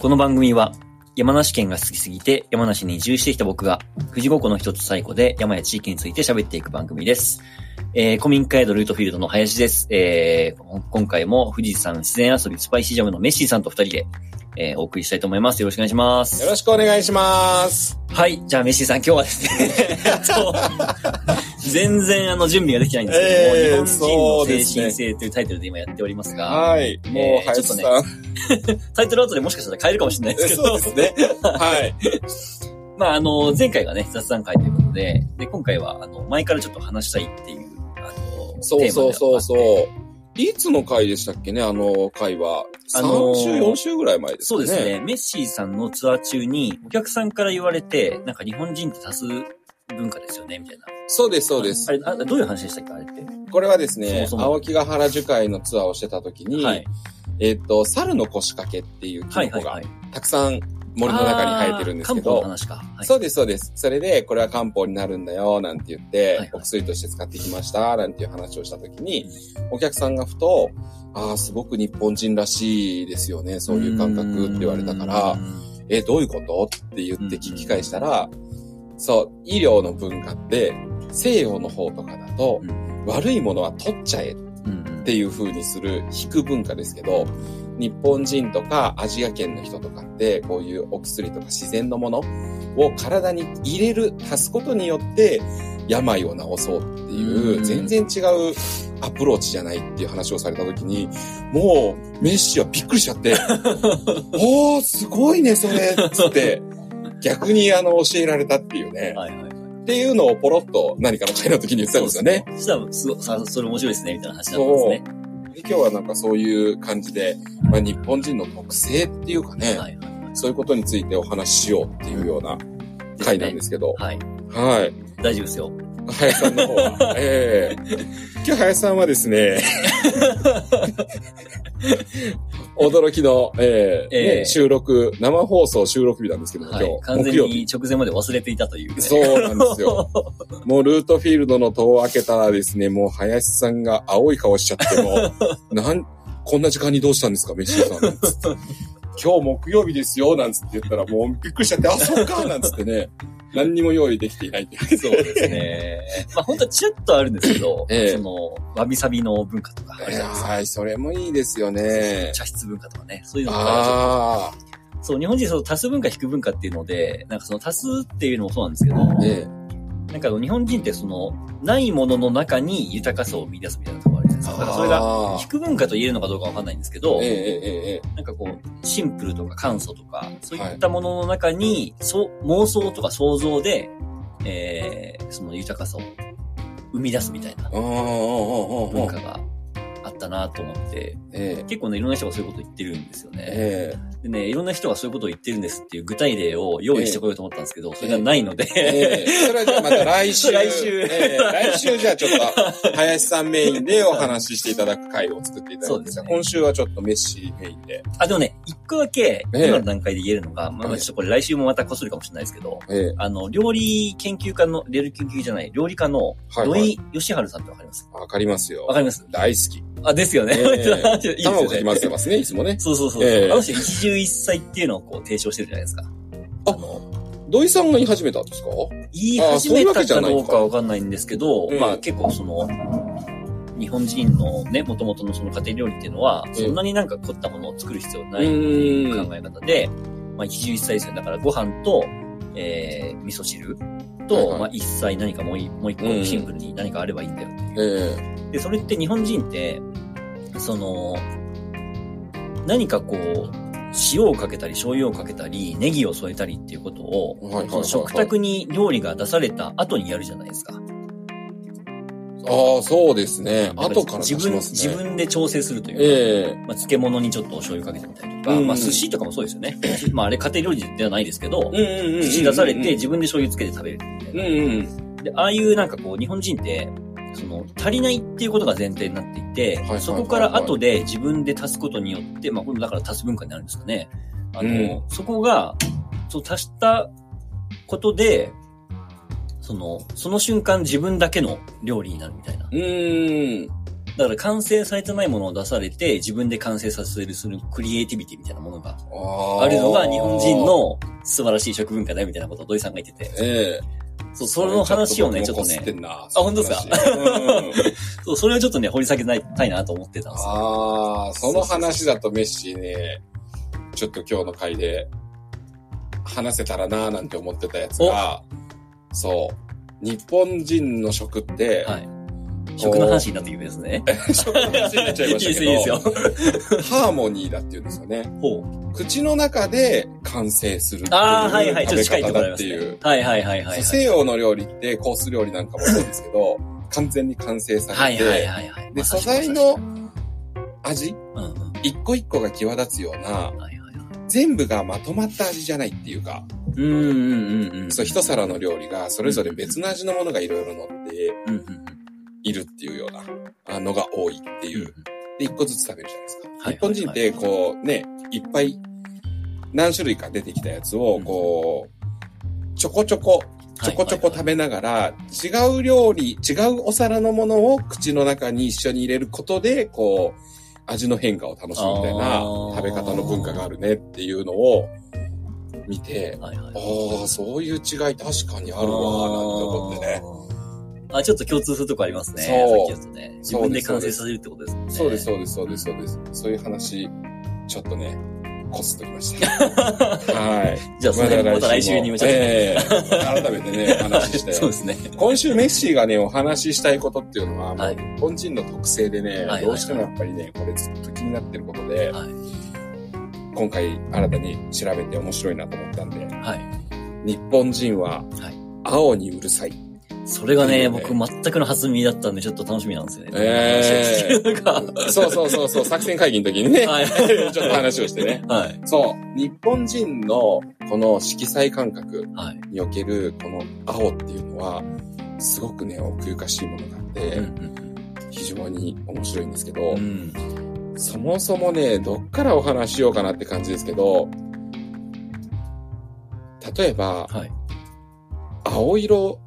この番組は山梨県が好きすぎて山梨に移住してきた僕が富士五湖の一つ最古で山や地域について喋っていく番組です。えー、古民家宿ルートフィールドの林です。えー、今回も富士山自然遊びスパイシージャムのメッシーさんと二人で、えー、お送りしたいと思います。よろしくお願いします。よろしくお願いします。はい。じゃあ、メッシーさん、今日はですね、えっと全然あの準備ができないんですけども、えー日本人の精神性というタイトルで今やっておりますが、はい。もう、えー林さん。ち ょタイトル後でもしかしたら変えるかもしれないですけど、そうですね。はい。まあ、あの、前回がね、雑談会ということで、で、今回は、あの、前からちょっと話したいっていう、あの、そうそうそうそうう。。いつの回でしたっけね、あの回は。あのー3週、4週ぐらい前ですかね。そうですね。メッシーさんのツアー中に、お客さんから言われて、なんか日本人って多数文化ですよね、みたいな。そうです、そうですあ。れ、あどういう話でしたっけ、あれって。これはですね、そもそも青木ヶ原樹海のツアーをしてた時に、はい。えっと、猿の腰掛けっていうキノコがはいはいはい。たくさん森の中に生えてるんですけあー漢方のど、話か。はい。そうです、そうです。それで、これは漢方になるんだよ、なんて言って、はいお薬として使ってきました、なんていう話をしたときに、お客さんがふと、ああ、すごく日本人らしいですよね、そういう感覚って言われたからう、んえ、どういうこと？って言って聞き返したら、そう、医療の文化って、西洋の方とかだと、うん悪いものは取っちゃえうんっていう風にする引く文化ですけど、日本人とかアジア圏の人とかって、こういうお薬とか自然のものを体に入れる、足すことによって、病を治そうっていうう、ん全然違うアプローチじゃないっていう話をされた時に、もう、メッシはびっくりしちゃって、おー、すごいね、それつって、逆にあの、教えられたっていうね。はいはいはい。っていうのをポロッと何かの会の時に言ってたんですよね。そしたら、すごさ、それ面白いですね、みたいな話だったんですね。で今日はなんかそういう感じで、まあ、日本人の特性っていうかね、はいはいはい。そういうことについてお話ししようっていうような回なんですけど、はい。はい。大丈夫ですよ。林さんの方は、ええ今日林さんはですね、驚きの、ええええね収録、生放送収録日なんですけども、はい。今完日、木曜日。全に直前まで忘れていたという、ね。そうなんですよ。もうルートフィールドの戸を開けたらですね、もう林さんが青い顔しちゃっても、なん、こんな時間にどうしたんですか、メッシーさん。今日木曜日ですよ、なんつって言ったらもうびっくりしちゃって、あ、そうか、なんつってね、何にも用意できていないっていう。そうですね。まあ本当はちらっとあるんですけど、ええその、わびさびの文化とかあるじゃないですか。はい、それもいいですよね。茶室文化とかね、そういうのとかちょっとあそう、日本人その多数文化、引く文化っていうので、なんかその多数っていうのもそうなんですけど、あ、えなんか日本人ってその、ないものの中に豊かさを見出すみたいなところあるじゃないですか。だからそれが、が引く文化と言えるのかどうかわかんないんですけど、えええええなんかこう、シンプルとか簡素とか、そういったものの中に、そう妄想とか想像で、えー、その豊かさを生み出すみたいな文化があったなと思って、ええ。結構ね、いろんな人がそういうこと言ってるんですよね。えでね、いろんな人がそういうことを言ってるんですっていう具体例を用意してこようと思ったんですけど、それがないので、ええ。えそれはじゃあまた来週。来週。ええ。来週じゃあちょっと、林さんメインでお話ししていただく回を作っていただいて、そうですね。今週はちょっとメッシーメインで。あ、でもね、一個だけ、ええ。今の段階で言えるのが、まあ、はいちょっとこれ来週もまたこするかもしれないですけど、ええ。あの、料理研究家の、料理研究家じゃない、料理家の、土井義治さんってわかります？わかりますよ。わかります？大好き。あ、ですよね。卵かき混ぜてますね、いつもね。そうそうそう。ええあの人一汁一菜っていうのをこう提唱してるじゃないですか。あの、土井さんが言い始めたんですか？言い始めたかどうかわかんないんですけど、ええまあ結構その、日本人のね、元々のその家庭料理っていうのは、ええそんなになんか凝ったものを作る必要ないっていう考え方で、まあ一汁一菜ですよ。だからご飯と、えー、味噌汁と、はいはいまあ一菜何かもういもう一個うんシンプルに何かあればいいんだよっていう。えで、それって日本人って、その、何かこう、塩をかけたり醤油をかけたり、ネギを添えたりっていうことを、えはいはいはいはい食卓に料理が出された後にやるじゃないですか。ああ、そうですね。後から自分、ね。自分で調整するというか、ええまあ、漬物にちょっとお醤油かけてみたりとか、うんまあ寿司とかもそうですよね。まああれ家庭料理ではないですけど、寿司出されて自分で醤油つけて食べるみたいな。うんうん。で、ああいうなんかこう、日本人って、その、足りないっていうことが前提になっていて、はいはいはいはいそこから後で自分で足すことによって、まあ、これだから足す文化になるんですかね。あの、うんそこが、そう足したことで、その、その瞬間自分だけの料理になるみたいな。うーん。だから完成されてないものを出されて、自分で完成させるするクリエイティビティみたいなものがああるのが日本人。の素晴らしい食文化だよみたいなことを土井さんが言ってて。ええそう、その話をね、ちょっとねあ、本当ですか？うん そう、それをちょっとね、掘り下げたいなと思ってたんですよ。ああ、その話だとメッシーね、ちょっと今日の回で話せたらなーなんて思ってたやつが、そう、日本人の食って、はい。食の話になっていくんですね。食の話になっちゃいましたけど、いいですよ、いいですよ。ハーモニーだって言うんですよね。ほう。口の中で完成するっていうああ、はいはい。ちょっと近いと食べ方だっていう。。はいはいはいはい。西洋の料理ってコース料理なんかもそうですけど、完全に完成されて、はいはいはいはい。で、まあ素材の、味？うんうん。一個一個が際立つような、はいはいはい。全部がまとまった味じゃないっていうか、うんうんうんうん。そう、一皿の料理がそれぞれ別の味のものがいろいろ乗っているっていうようなあのが多いってうん。いう。で、一個ずつ食べるじゃないですか。はい日本人って、こう、ね、いっぱい、何種類か出てきたやつを、こう、ちょこちょこ、ちょこちょこ食べながら、違う料理、違うお皿のものを口の中に一緒に入れることで、こう、味の変化を楽しむみたいな食べ方の文化があるねっていうのを見て、はいはい。ああ、そういう違い確かにあるわーなんて思ってね。あちょっと共通するとこありますね。そうさっきだとね。自分で完成させるってことですね。そうです、そうです、そうです、そうです。そういう話、ちょっとね、こすっときました。はい。じゃあ、それまた来週にもちょっとね。ええ改めてね、お話しして。そうですね。今週メッシーがね、お話ししたいことっていうのは、もはいう日本人の特性でね、はいどうしてもやっぱりね、これずっと気になってることで、はい。今回新たに調べて面白いなと思ったんで、はい。日本人ははい、青にうるさい。それがね、いいよね僕全くの初耳だったんで、ちょっと楽しみなんですよね。ええ話を聞けるのがそうそうそうそう、作戦会議の時にね、はい ちょっと話をしてね。はい。そう、日本人のこの色彩感覚はい。におけるこの青っていうのは、すごくね、奥ゆかしいものがあって、うん非常に面白いんですけど、うんうん。そもそもね、どっからお話ししようかなって感じですけど、例えば、はい。青色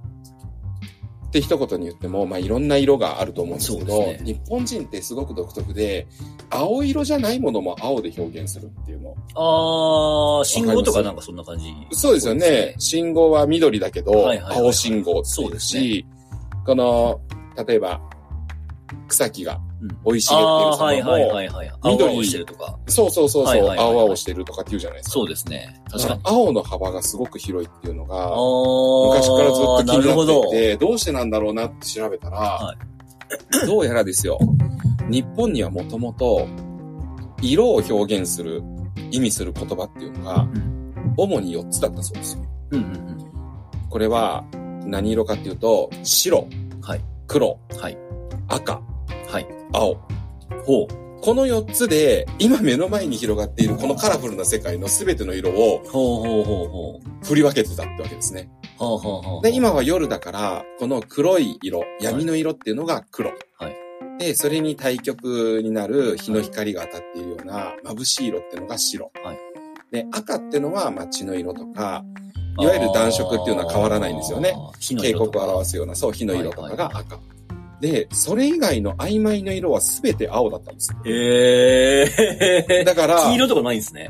って一言に言っても、まあ、いろんな色があると思うんですけど、ね日本人ってすごく独特で、青色じゃないものも青で表現するっていうの。あー、信号とかなんかそんな感じ。そうですよね。信号は緑だけど、はいはいはい青信号っていうそうですし、この、例えば、草木がうん生い茂っているはいはいも、はいはい。緑青々してるとか。そうそうそうそう、青々してるとかって言うじゃないですか。そうですね。確かに。青の幅がすごく広いっていうのが、昔からずっと気になどっていて、どうしてなんだろうなって調べたら、はどうやらですよ、日本にはもともと、色を表現する、意味する言葉っていうのが、主に4つだったそうですよ。うんうんこれは、何色かっていうと、白、はい黒、はい赤、はい。青。ほう。この4つで、今目の前に広がっているこのカラフルな世界の全ての色をほうほうほうほ振り分けてたってわけですね。う。ほうほうほう。で、今は夜だから、この黒い色、闇の色っていうのが黒。はいで、それに対極になる日の光が当たっているような眩しい色っていうのが白。はいで、赤っていうのは街の色とか、いわゆる暖色っていうのは変わらないんですよね。警告を表すような、そう、火の色とかがはい赤。で、それ以外の曖昧な色は全て青だったんです。ええだから、黄色とかないんですね。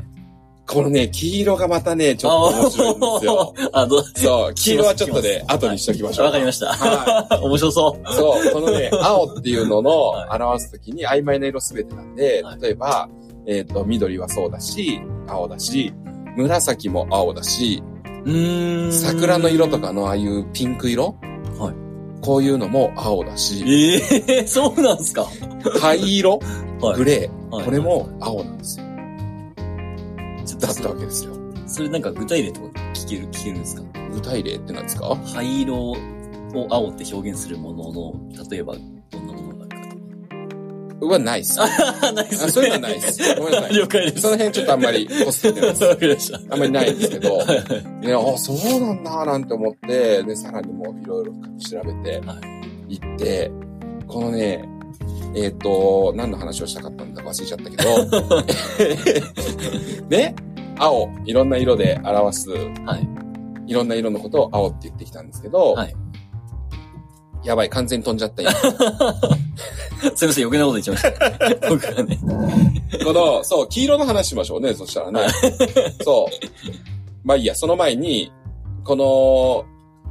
このね、黄色がまたね、ちょっと面白いんですよ。あどう そう、黄色はちょっとね、後にしときましょう。わかりました。は 面白そう。そう、このね、青っていうののはい表すときに曖昧な色すべてなんではい、例えば、えっ、と、緑はそうだし、青だし、紫も青だし、うーん。桜の色と。かのああいうピンク色はいこういうのも青だし、ええそうなんですか？灰色？はい。グレー？はい。これも青なんですよ。だったわけですよ。それなんか具体例とか聞ける、聞けるんですか？具体例って何ですか？灰色を青って表現するものの、例えばはないっす。ないですそういうのはないです。ごめんなさい。了解です。その辺ちょっとあんまりこすってないです。わかりました。あんまりないんですけど、はいはいいや、あ、そうなんだ、なんて思って、で、さらにもういろいろ調べては、行って、このね、えっ、と、何の話をしたかったんだか忘れちゃったけど、ね、青、いろんな色で表す、はい。いろんな色のことを青って言ってきたんですけど、はいやばい、完全に飛んじゃった今。すいません、余計なこと言っちゃいました。僕がね。この、そう、黄色の話しましょうね、そしたらね。そう。まあいいや、その前に、この、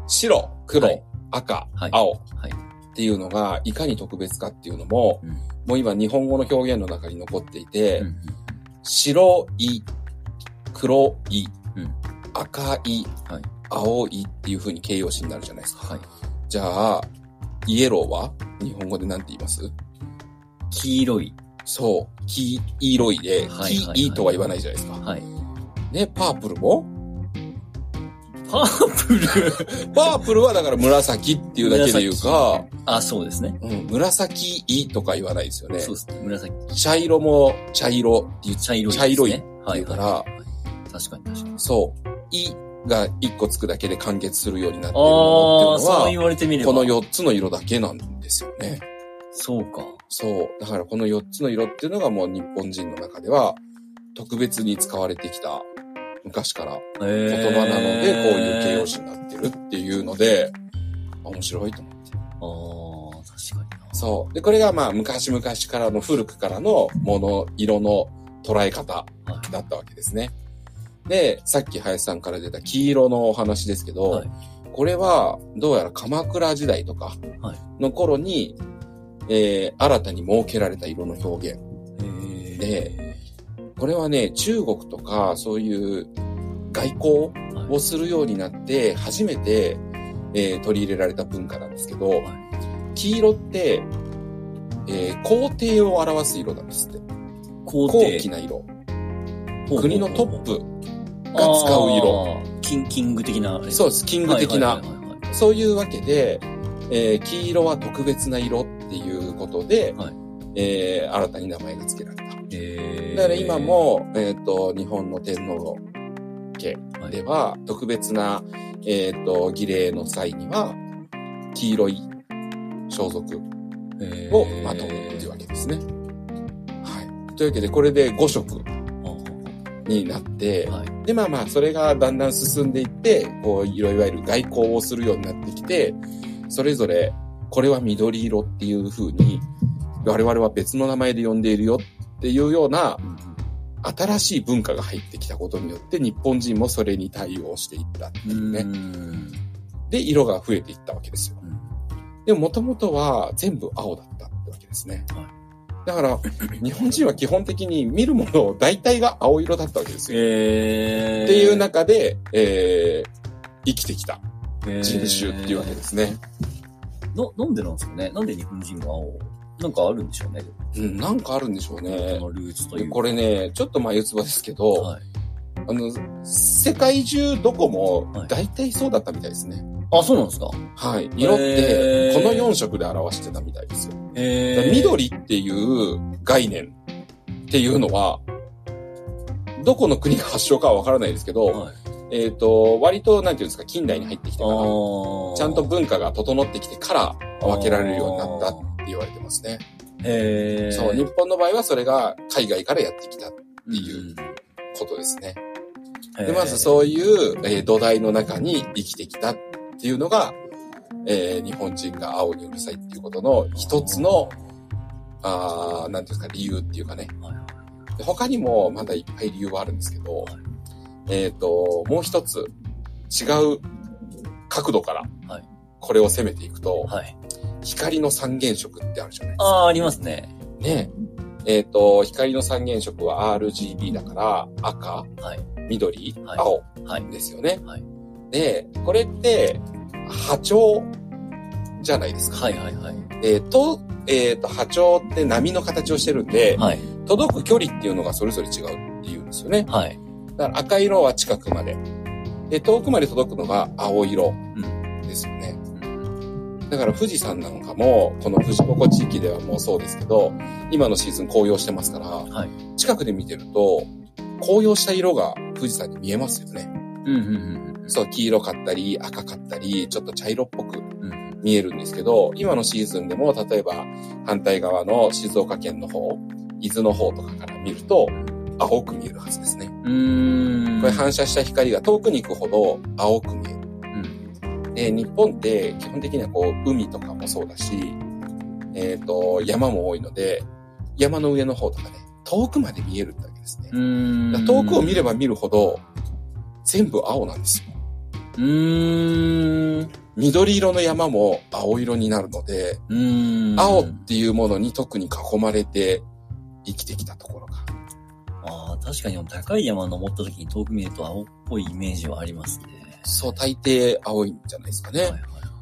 白、黒、はい赤、はい青はい。っていうのが、いかに特別かっていうのも、うんもう今日本語の表現の中に残っていて、うん白い、黒い、うん赤い、はい青いっていう風に形容詞になるじゃないですか。はい。じゃあ、イエローは？日本語で何て言います？黄色い。そう、黄色いで、はいはいはい黄いとは言わないじゃないですか。はい。ね、パープルも？パープル？パープルはだから紫っていうだけで言うか、あ、そうですね。うん、紫いとか言わないですよねそう。ですね。紫。茶色も茶色って言っ茶色いね。茶色いってはい言うから、はいはい。確かに確かに。そう、いが一個つくだけで完結するようになっているのっていうのはそう言、われてみれば。この4つの色だけなんですよね。そうか。そう。だからこの4つの色っていうのがもう日本人の中では特別に使われてきた昔から言言葉なのでこういう形容詞になってるっていうので、あ面白いと思って。ああ、確かにな。そう。で、これがまあ昔々からの古くからのもの、色の捉え方だったわけですね。で、さっき林さんから出た黄色のお話ですけど、はい。これはどうやら鎌倉時代とかはい。の頃に、えー新たに設けられた色の表現。へでこれはね、中国とかそういう外交をするようになって初めて、えー取り入れられた文化なんですけど、はい。黄色って、えー皇帝を表す色なんですって。皇高貴な色。国のトップが使う色。キン、キング的な。そうです。キング的なそういうわけで、えー黄色は特別な色っていうことで、はいえー新たに名前が付けられた。へーだから今、も、えっ、と、日本の天皇家はいでは、特別な、えっ、と、儀礼の際には、黄色い装束をまとむっていうわけですね。はい。というわけで、これで5色になって、はい。で、まあまあ、それがだんだん進んでいって、こう、いろいわゆる外交をするようになってきて、それぞれ、これは緑色っていう風に、我々は別の名前で呼んでいるよっていうような、うん新しい文化が入ってきたことによって、日本人もそれに対応していったっていうね。うんで、色が増えていったわけですよ。うんでも、もともとは全部青だったってわけですね。はいだから、日本人は基本的に見るものを大体が青色だったわけですよ。へーっていう中で、えー、生きてきた人種っていうわけですね。な、なんでなんですかね？なんで日本人が青なんかあるんでしょうね。うん、なんかあるんでしょうねこ。のルーツというこれね、ちょっと眉唾ですけど、はい。あの、世界中どこもはい大体そうだったみたいですね。あ、そうなんですか？はい。色って、この4色で表してたみたいですよ。緑っていう概念っていうのは、どこの国が発祥かはわからないですけど、はい。えっ、と、割と、なんていうんですか、近代に入ってきてあから、ーちゃんと文化が整ってきてから分けられるようになったって言われてますね。そう、日本の場合はそれが海外からやってきたってうんいうことですね。で、まずそういう、えー土台の中に生きてきたっていうのが、えー日本人が青にうるさいっていうことの一つの、あーなんていうんですか、理由っていうかね。で他にもまだいっぱい理由はあるんですけど、はいえっ、と、もう一つ違う角度からはい、これを攻めていくと、はい。光の三原色ってあるじゃないですか。ああ、ありますね。ねえっ、と、光の三原色は RGB だから赤、はい。緑、はい青はい。ですよね。はいで、これって波長じゃないですか。はいはいはい。えーと、えっ、と、波長って波の形をしてるんで、はい。届く距離っていうのがそれぞれ違うっていうんですよね。はい。だから赤色は近くまで。で、遠くまで届くのが青色ですよね。だから富士山なんかも、この富士五湖地域ではもうそうですけど、今のシーズン紅葉してますから、はい。近くで見てると、紅葉した色が富士山に見えますよね。うんうんうんそう、黄色かったり、赤かったり、ちょっと茶色っぽく見えるんですけど、今のシーズンでも、例えば反対側の静岡県の方、伊豆の方とかから見ると、青く見えるはずですね。うーん。これ反射した光が遠くに行くほど青く見える。うん。で、日本って基本的にはこう、海とかもそうだし、えっ、と、山も多いので、山の上の方とかね、遠くまで見えるってわけですね。遠くを見れば見るほど、全部青なんですよ。うーん。緑色の山も青色になるので、うーん。青っていうものに特に囲まれて生きてきたところが。ああ、確かに高い山登った時に遠く見ると青っぽいイメージはありますね。そう、大抵青いんじゃないですかね。はいはい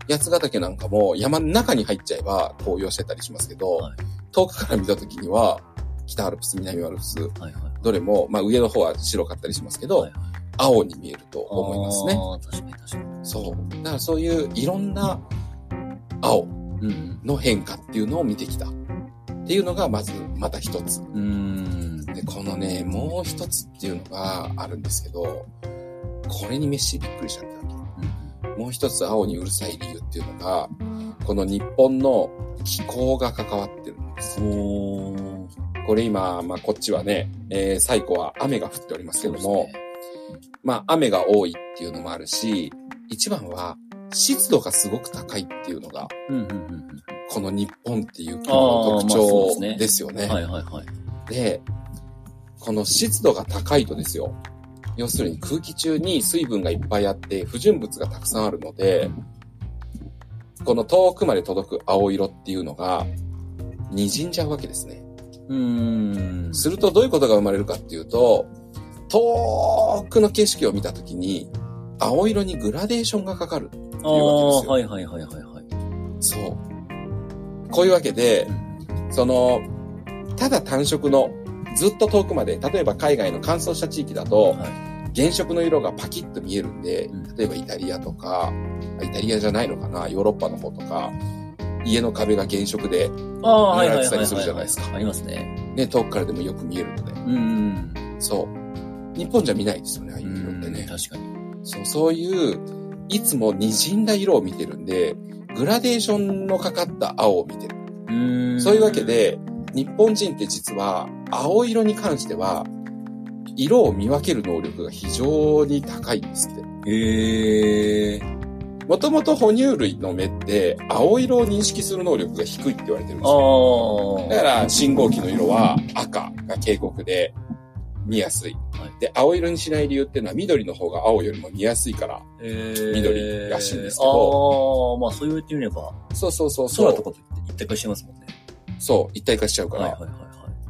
八ヶ岳なんかも山の中に入っちゃえば紅葉してたりしますけど、はい遠くから見た時には、北アルプス、南アルプス、はいはい。どれも、まあ上の方は白かったりしますけど、はいはい青に見えると思いますね。確かに確かに。そう。だからそういういろんな青うんの変化っていうのを見てきた。っていうのがまずまた一つ。うん。で、このね、もう一つっていうのがあるんですけど、これにメッシびっくりしちゃったわけ。もう一つ青にうるさい理由っていうのが、この日本の気候が関わってるんです。これ今、まあこっちはね、えー、最後は雨が降っておりますけども、まあ雨が多いっていうのもあるし、一番は湿度がすごく高いっていうのが、この日本っていう国の特徴ねですよね。うん。はいはいはい。で、この湿度が高いとですよ。要するに空気中に水分がいっぱいあって不純物がたくさんあるので、この遠くまで届く青色っていうのが滲んじゃうわけですね。うーん。するとどういうことが生まれるかっていうと、遠くの景色を見たときに青色にグラデーションがかかる。ああ、いうわけですよはいはいはいはいはい。そう。こういうわけで、その、ただ単色のずっと遠くまで、例えば海外の乾燥した地域だと、はい。原色の色がパキッと見えるんでうん、例えばイタリアとか、あイタリアじゃないのかな、ヨーロッパの方とか、家の壁が原色で、ああ、はいはいはいはい。見られてたりするじゃないですかありますね。ね、遠くからでもよく見えるので。うん。そう。日本じゃ見ないですよね、ああいう色ってね。確かに。そう、そういう、いつも滲んだ色を見てるんで、グラデーションのかかった青を見てる。う。そういうわけ、で、日本人って実は、青色に関しては、色を見分ける能力が非常に高いんですって。へえ。もともと哺乳類の目って、青色を認識する能力が低いって言われてるんですよ。だから、信号機の色は赤が警告で見やすい。はいで、青色にしない理由っていうのは緑の方が青よりも見やすいから。えー緑らしいんですけどああ、まあそう言ってみれば、そうそうそうそう。空とかと一体化してますもんね。そう、一体化しちゃうから、はいはいはいはい。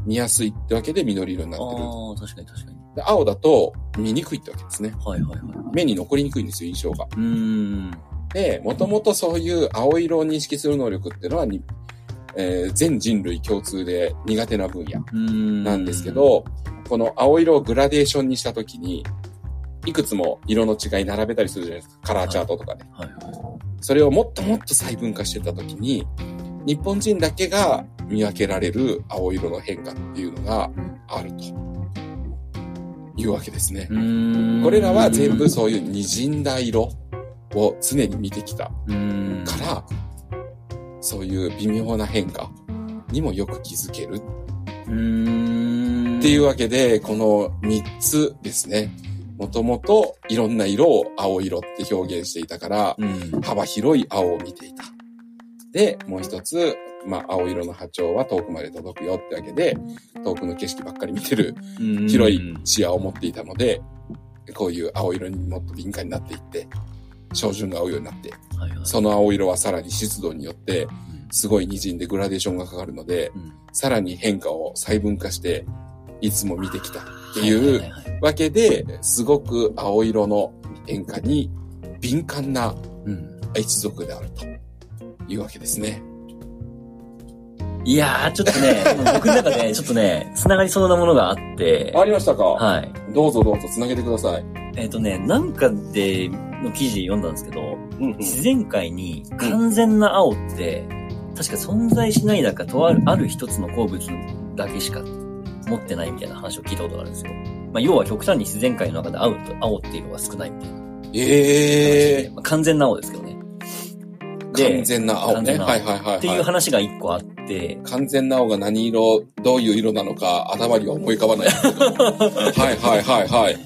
見やすいってわけで緑色になってる。ああ、確かに確かに。で青だと見にくいってわけですね。はいはいはい。目に残りにくいんですよ、印象が。うーん。で、もともとそういう青色を認識する能力っていうのはに、えー全人類共通で苦手な分野。なんですけ、ど、この青色をグラデーションにしたときに、いくつも色の違い並べたりするじゃないですか。カラーチャートとかで。はいはそれをもっともっと細分化してたときに、日本人だけが見分けられる青色の変化っていうのがあるというわけですね。これらは全部そういう滲んだ色を常に見てきた。から、そういう微妙な変化にもよく気づける。っていうわけで、この3つですね。もともといろんな色を青色って表現していたから、うん。幅広い青を見ていた。で、もう一つ、まあ、青色の波長は遠くまで届くよってわけで、遠くの景色ばっかり見てるうん広い視野を持っていたので、こういう青色にもっと敏感になっていって、照準が合うようになって、はいはい。その青色はさらに湿度によって、すごい滲んでグラデーションがかかるので、うん。さらに変化を細分化して、いつも見てきたってはいいうわけで、すごく青色の変化に敏感なうん。一族であるというわけですね。いやー、ちょっとね、僕の中でちょっとね、繋がりそうなものがあって、ありましたか？はい。どうぞどうぞつなげてください。えっ、とね、なんかで、の記事読んだんですけど、うん自然界に完全な青って、確か存在しない中、とある、ある一つの鉱物だけしか持ってないみたいな話を聞いたことがあるんですよ。まあ、要は極端に自然界の中で青と、青っていうのが少ないみたいな話えで。えまあ、完全な青ですけどね。ー、完全な青ね。青はいはいはい、はい。っていう話が一個あって、完全な青が何色、どういう色なのか頭には思い浮かばない。はいはいはいはい。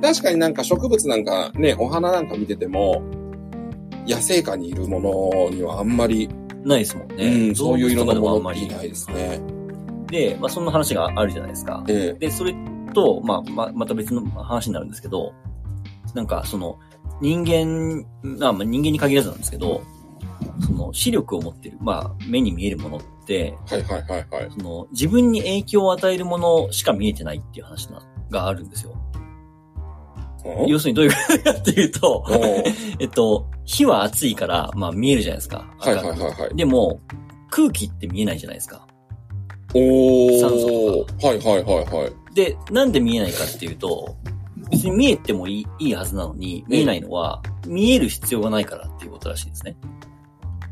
確かになんか植物なんかね、お花なんか見てても、野生下にいるものにはあんまり、ないですもんうね。ん、そういう色のものっていないですね。で、まあそんな話があるじゃないですか。えで、それと、まあ、ま、また別の話になるんですけど、なんかその、人間、まあまあ人間に限らずなんですけど、その視力を持ってる、まあ目に見えるものって、えはいはいはいはい。その自分に影響を与えるものしか見えてないっていう話ながあるんですよ。お要するにどういうことかっていうと、えっと、火は熱いから、まあ見えるじゃないですか。はいはいはいはい。でも、空気って見えないじゃないですか。おー。酸素はいはいはいはい。で、なんで見えないかっていうと、別に見えてもいいいいはずなのに、見えないのは、見える必要がないからっていうことらしいですね。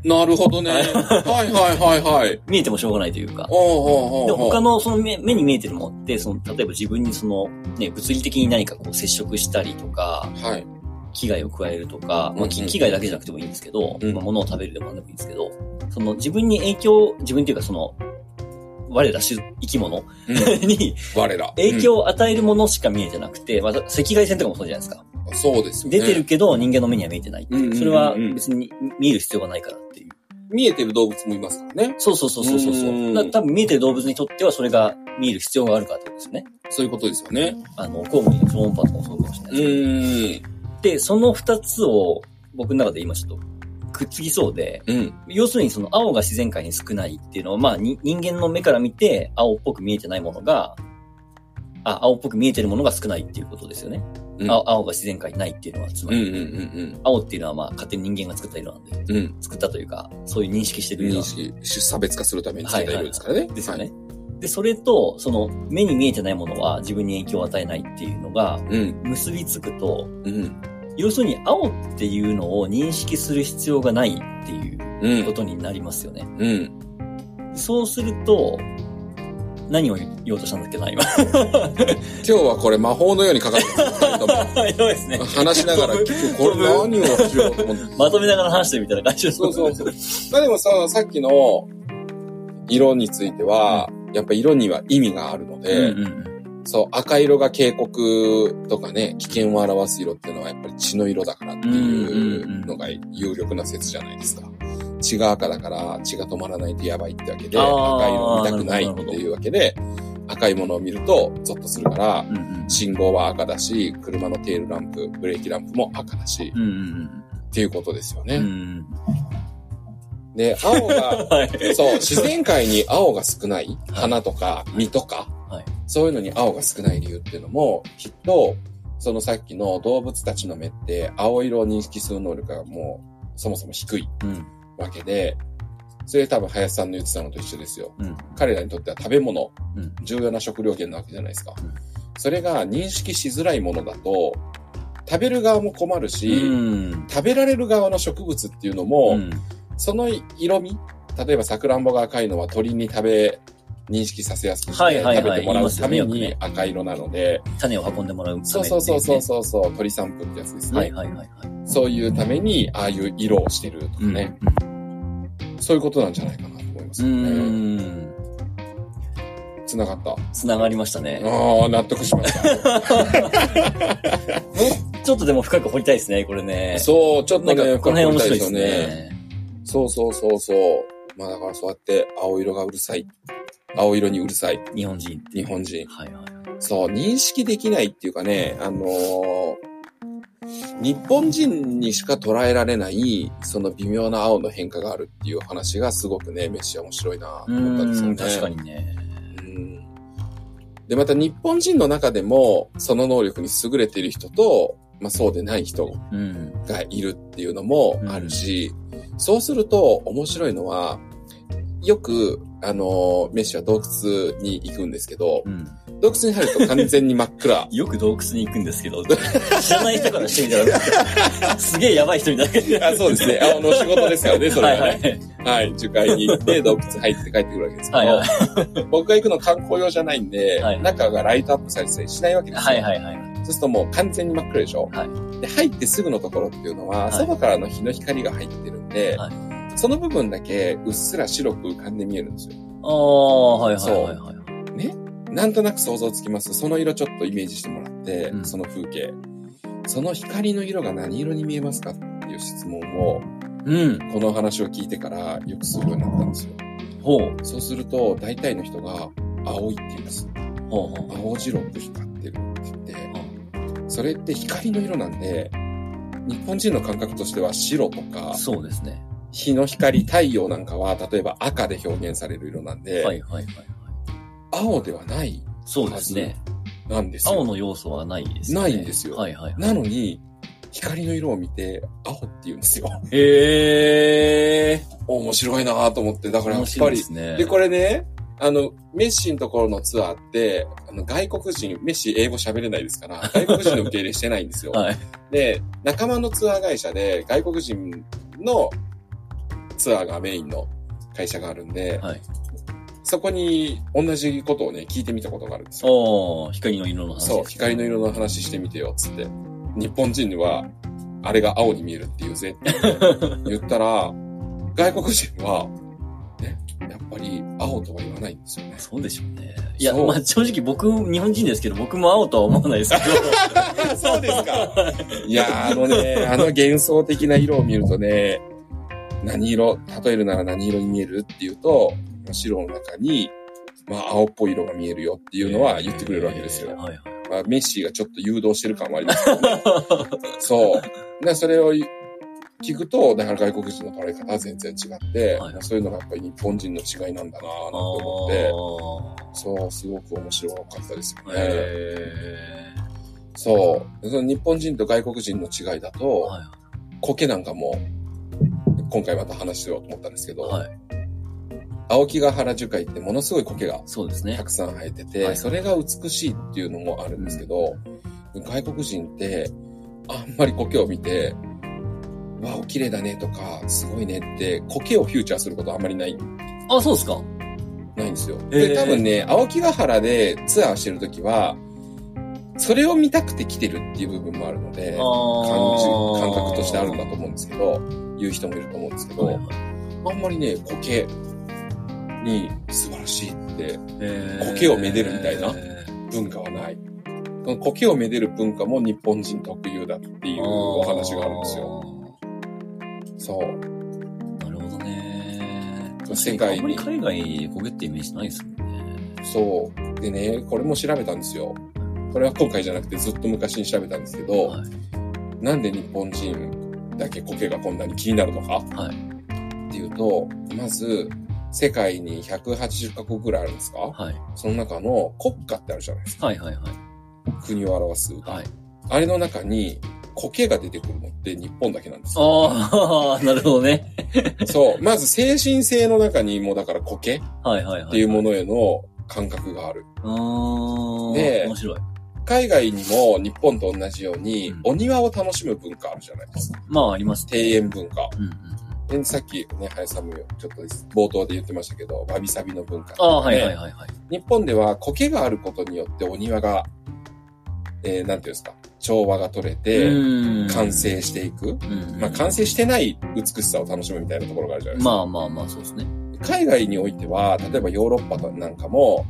なるほどね。はいはいはいはい。見えてもしょうがないというか。で、他のその目目に見えてるものって、その、例えば自分にその、ね、物理的に何かこう接触したりとか、はい。危害を加えるとか、まあ、危害だけじゃなくてもいいんですけど、うんまあ、物を食べるでも何でもいいんですけど、その自分に影響、自分っていうかその、我ら種生き物うん に我ら。影響を与えるものしか見えてなくて、まあ、赤外線とかもそうじゃないですか。うんそうですよね。出てるけど人間の目には見えてないっていううんうんうんうんそれは別に見える必要がないからっていう。見えてる動物もいますからね。そうそうそうそうそう。う多分見えてる動物にとってはそれが見える必要があるからってことですよね。そういうことですよね。あの、コウモリの超音波とかもそうかもしれなういですけど。で、その二つを僕の中で今ちょっとくっつきそうで、うん。要するにその青が自然界に少ないっていうのは、まあに人間の目から見て青っぽく見えてないものが、あ、青っぽく見えてるものが少ないっていうことですよね。うん青青が自然界にないっていうのは、つまり、うんうんうん青っていうのはまあ勝手に人間が作った色なんで、うん。うん。作ったというか、そういう認識してる色認識、差別化するためにつけた色ですからね。ですよね。はい。で、それと、その目に見えてないものは自分に影響を与えないっていうのがうん。結びつくと、うん。要するに青っていうのを認識する必要がないっていううん。ことになりますよね。うん。そうすると、何を言おうとしたんだっけな、今。今日はこれ魔法のようにかかってます。二人ともやばいですね。話しながら聞く。これ何をしようと思って。まとめながら話してるみたいな感じそうそうそう。まあでもさ、さっきの色については、やっぱ色には意味があるのうんで、うんうん。そう、赤色が警告とかね、危険を表す色っていうのはやっぱり血の色だからっていうのが有力な説じゃないですか。血が赤だから血が止まらないとやばいってわけで、赤色を見たくないっていうわけで、赤いものを見るとゾッとするから、うんうん信号は赤だし、車のテールランプ、ブレーキランプも赤だし、うんうんっていうことですよね。で、青が、はい。そう、自然界に青が少ない、はい花とか実とか、はいそういうのに青が少ない理由っていうのも、きっと、そのさっきの動物たちの目って青色を認識する能力がもうそもそも低いうん。わけで、それ多分林さんの言ってたのと一緒ですよ。うん。彼らにとっては食べ物、うん重要な食料源なわけじゃないですか。うんそれが認識しづらいものだと、食べる側も困るし、うん。食べられる側の植物っていうのも、うんその色味例えば、さくらんぼが赤いのは鳥に食べ、認識させやすくして、はいはいはい食べてもらうために赤色なので、種を運んでもらうために、そうそうそうそうそうそう、鳥散布ってやつですね。はいはいはいはい。そういうために、ああいう色をしてるとかうんね、そういうことなんじゃないかなと思いますうよね。ん。繋がった。つながりましたね。ああ、納得しました。ちょっとでも深く掘りたいですね、これね。そう、ちょっとね、この辺面白いですね。そうそうそうそう。まあだからそうやって青色がうるさい。青色にうるさい。日本人。日本人。はいはい。そう、認識できないっていうかね、あのー日本人にしか捉えられない、その微妙な青の変化があるっていう話がすごくね、メッシは面白いなとう思ったんですよね。ん、確かにね。うん。で、また日本人の中でも、その能力に優れている人と、まあそうでない人うん。がいるっていうのもあるし、そうすると面白いのは、よく、あの、メッシは洞窟に行くんですけど、うん。洞窟に入ると完全に真っ暗。よく洞窟に行くんですけど、知らない人からしてみたら、すげえやばい人みたいな。あそうですね。あの、仕事ですからね、それははいね。はい。はい。樹海に行って、洞窟入って帰ってくるわけですけど、はいはい。僕が行くの観光用じゃないんで、はい中がライトアップされてたりしないわけですよ。はいはいはい。そうするともう完全に真っ暗でしょ。はで、入ってすぐのところっていうのは、はい外からの日の光が入ってるんで、はその部分だけうっすら白く浮かんで見えるんですよ。ああ、はいはいはいはい。ね？なんとなく想像つきます。その色ちょっとイメージしてもらって、うんその風景。その光の色が何色に見えますかっていう質問を、うん。この話を聞いてからよくするようになったんですよ。ほう。そうすると、大体の人が、青いって言うんです。ほうほう。青白く光ってるって言って、それって光の色なんで、日本人の感覚としては白とか、そうですね。日の光、太陽なんかは、例えば赤で表現される色なんで、はいはいはいはい。青ではないそうですね。なんですよ。青の要素はないですね。ないんですよはいはいはい。なのに、光の色を見て、青って言うんですよ。へえ。面白いなぁと思って、だからや面っぱりで、すね。で、これね、あの、メッシのところのツアーって、あの、外国人、メッシ英語喋れないですから、外国人の受け入れしてないんですよ。はい。で、仲間のツアー会社で外国人のツアーがメインの会社があるんで、はい。そこに同じことをね、聞いてみたことがあるんですよ。おー、光の色の話。そう、光の色の話してみてよ、つって。日本人には、あれが青に見えるって言うぜって 言ったら、外国人は、ね、やっぱり青とは言わないんですよね。そうでしょうね。いや、まあ正直僕、日本人ですけど、僕も青とは思わないですけど。そうですか。いやー、あのね、あの幻想的な色を見るとね、何色、例えるなら何色に見えるっていうと、白の中に、まあ、青っぽい色が見えるよっていうのは言ってくれるわけですよ。はいはい。まあ、メッシがちょっと誘導してる感もありますけどね。そう。で、それを聞くと、だから外国人の捉え方は全然違って、はいそういうのがやっぱり日本人の違いなんだなぁなんて思って、そう、すごく面白かったですよね。へそう。その日本人と外国人の違いだー。と、はい苔なんかも、今回また話しようと思ったんですけど、はい。青木ヶ原樹海ってものすごい苔がそうですねた。くさん生えてて、はいそれが美しいっていうのもあるんですけど、外国人って、あんまり苔を見て、わあ、綺麗だねとか、すごいねって、苔をフューチャーすることあんまりない、あ、そうですかないんですよ。へーで、多分ね、青木ヶ原でツアーしてるときは、それを見たくて来てるっていう部分もあるので、感じ、感覚としてあるんだと思うんですけど、言う人もいると思うんですけど、あんまりね、苔に素晴らしいって苔をめでるみたいな文化はない。苔をめでる文化も日本人特有だっていうお話があるんですよ。そう。なるほどね。世界にあんまり海外で焦げってイメージないですもんね。そう。でね、これも調べたんですよ。これは今回じゃなくてずっと昔に調べたんですけど、はい。なんで日本人だけ苔がこんなに気になるのかはい。っていうと、まず、世界に180カ国ぐらいあるんですか？はい。その中の国家ってあるじゃないですか。はいはいはい。国を表す。はい。あれの中に苔が出てくるのって日本だけなんですよ。ああ、なるほどね。そう。まず精神性の中にもだから苔っはいはいはい。ていうものへの感覚がある。あーで面白い。海外にも日本と同じようにうんお庭を楽しむ文化あるじゃないですか。まあ、ありますね。庭園文化。うんうんさっきね、林さんもちょっと冒頭で言ってましたけど、わびさびの文化、ああ、はいはいはいはい。日本では苔があることによってお庭が、えー、なんていうんですか、調和が取れて、うん完成していく。うんまあ、完成してない美しさを楽しむみたいなところがあるじゃないですか。まあまあまあ、そうですね。海外においては、例えばヨーロッパなんかも、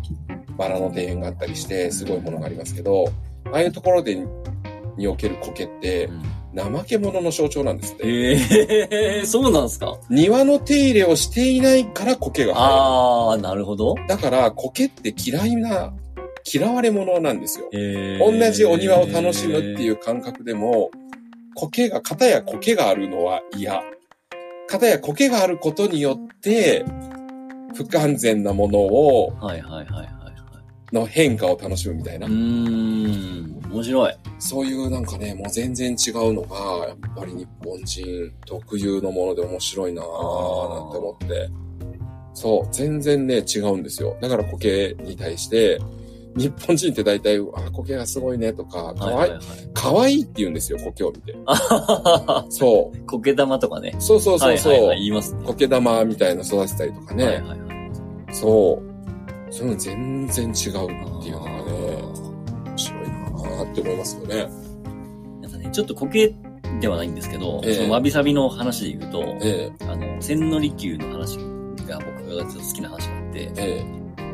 バラの庭園があったりして、すごいものがありますけど、ああいうところで、における苔って、怠け者の象徴なんですって。ええ そうなんですか？庭の手入れをしていないから苔が生ああ、なるほど。える。だから、苔って嫌いな、嫌われ者なんですよ。え同じお庭を楽しむっていうう感覚でも、苔が、型や苔があるのは嫌。型や苔があることによって、不完全なものを、はいはいはいはいはい。の変化を楽しむみたいなう。ーん、面白い。そういうなんかね、もう全然違うのが、やっぱり日本人特有のもので面白いなぁ、なんて思って。そう、全然ね、違うんですよ。だから苔に対して、日本人って大体、あ、苔がすごいねとか、かわいい。かわいいって言うんですよ、苔を見て。そう。苔玉とかね。そうそうそうそう。はいはいはい、言いますね。苔玉みたいな育てたりとかね。はいはいはい。そう。そういうの全然違うっていうのがね、面白いなぁって思いますよね。なんかね、ちょっと苔ではないんですけど、ええそのわびさびの話で言うと、えあの、千利休の話が僕がちょっと好きな話があってえ、、え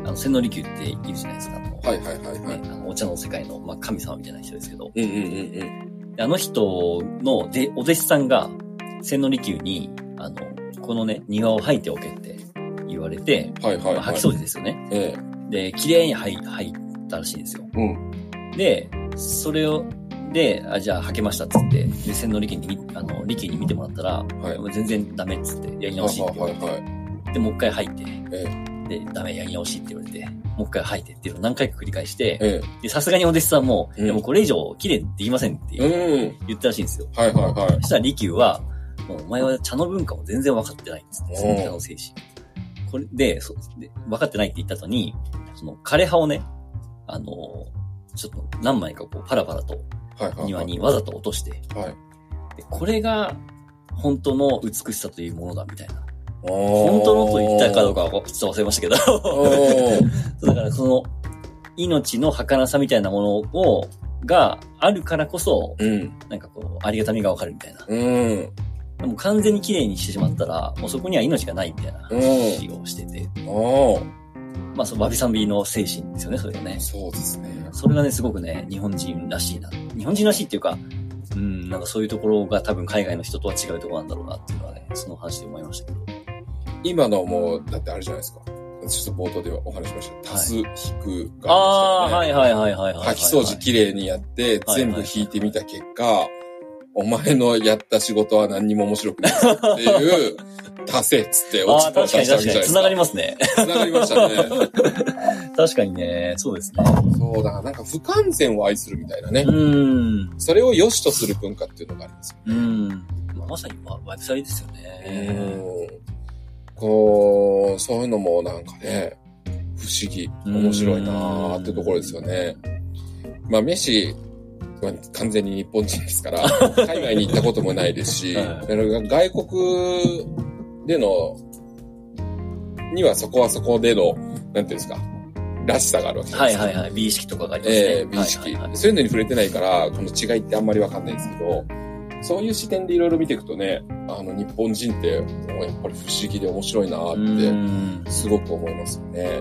あの、千利休っているじゃないですか。はいはいはいはい。ね、あのお茶の世界の、まあ、神様みたいな人ですけど、うんうんうんであの人のでお弟子さんが、千利休に、あの、このね、庭を吐いておけって言われて、はいはいはい。まあ掃き掃除ですよね。えで、綺麗に吐いたらしいんですよ。え。うん。で、それを、で、あ、じゃあ吐けましたっつって、で、千利休にみ、あの、利休に見てもらったら、はい。全然ダメっつって、やり直しって言われて、はいはいはい。で、もう一回吐いて、えで、ダメ、やり直しって言われて、もう一回吐いてっていうのを何回か繰り返して、え。えで、さすがにお弟子さんも、うんいやもうこれ以上綺麗って言いませんってえ。言ったらしいんですよ。はいはいはいそ。したら利休は、もうお前は茶の文化を全然分かってないっつって、その茶の精神。これで、そうで分かってないって言った後に、その枯葉をね、あの、ちょっと何枚かこうパラパラと。庭にわざと落として、はい。でこれが本当の美しさというものだみたいな。本本当のと言ったかどうかはちょっと忘れましたけど、そうだからその命の儚さみたいなものを、があるからこそ、うん。なんかこう、ありがたみがわかるみたいな。うん。でも完全に綺麗にしてしまったら、もうそこには命がないみたいな話をしてて、あまあそのわびさびの精神ですよね、それがねあ。。そうですね。それがね、すごくね、日本人らしいな。日本人らしいっていうか、うん、なんかそういうところが多分海外の人とは違うところなんだろうなっていうのはね、その話で思いましたけど。今のもう、だってあるじゃないですか。ちょっと冒頭でお話しました。足す、引くがああー、ありまはいはいはいはいはいはい。したよね。掃き掃除きれいにやって、はい全部引いてみた結果、お前のやった仕事は何にも面白くないっていう、足せっつってああ、落ちた確かに確かに。繋がりまますね。す。繋がりましたね。確かにね、そうですね。そうだ、なんか不完全を愛するみたいなねう。ん。それを良しとする文化っていうのがありますようん。まあ、まさにわわびさびですよね。うんこう、そういうのもなんかね、不思議、面白いなーってところですよね。まあ、メッシは完全に日本人ですから、海外に行ったこともないですし、はい外国での、にはそこはそこでの、なんていうんですか、らしさがあるわけですか。はいいはいはい。美意識とかがありますね。ええ美意識、はいはいはいそういうのに触れてないから、この違いってあんまりわかんないんですけど、そういう視点でいろいろ見ていくとね、あの、日本人って、もうやっぱり不思議で面白いなって、すごく思いますよね。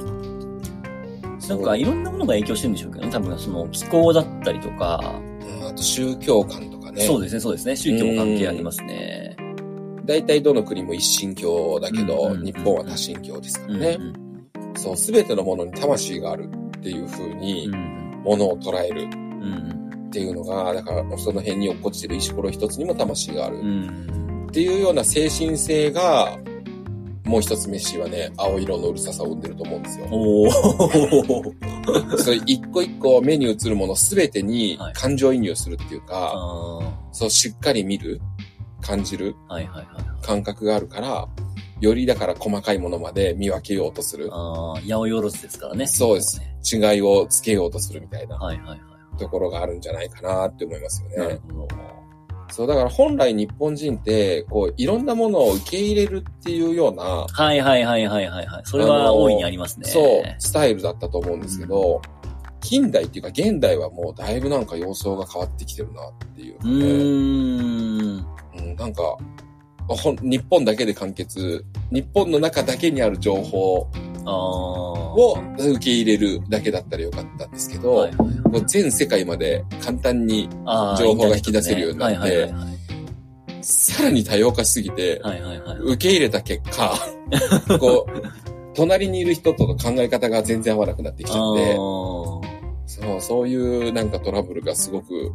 なんかいろんなものが影響してるんでしょうけどね。多分その気候だったりとか、うんあと宗教観とかね。そうですね、そうですね。宗教も関係ありますね。大体どの国も一神教だけど、うんうんうん日本は多神教ですからうんね。そう、すべてのものに魂があるっていう風にうん。う、ん。ものを捉えるうん。っていうのが、だからその辺に落っこちてる石ころ一つにも魂がある。っていうような精神性が、もう一つメッシはね、青色のうるささを生んでると思うんですよ。おー。そう一個一個目に映るものすべてにはい感情移入するっていうか、あそうしっかり見る、感じるーはいはいはい。感覚があるから、よりだから細かいものまで見分けようとする。ああ、八百万ですからね。そうですね。違いをつけようとするみたいなはいはいはい。ところがあるんじゃないかなって思いますよねなる。ほど。そう、だから本来日本人って、こう、いろんなものを受け入れるっていうような、はいはいはいはいはいはい。それは大いにありますね。そう、スタイルだったと思うんですけど、近代っていうか現代はもうだいぶなんか様相が変わってきてるなっていううので、ーん。うん、なんか、日本だけで完結、日本の中だけにある情報ああ。を受け入れるだけだったらよかったんですけど、はいはいはい。もう全世界まで簡単に情報が引き出せるようになってさらに多様化しすぎて、はいはいはいはい。はい。受け入れた結果、こう、隣にいる人との考え方が全然合わなくなってきちゃって、そう、そういうなんかトラブルがすごく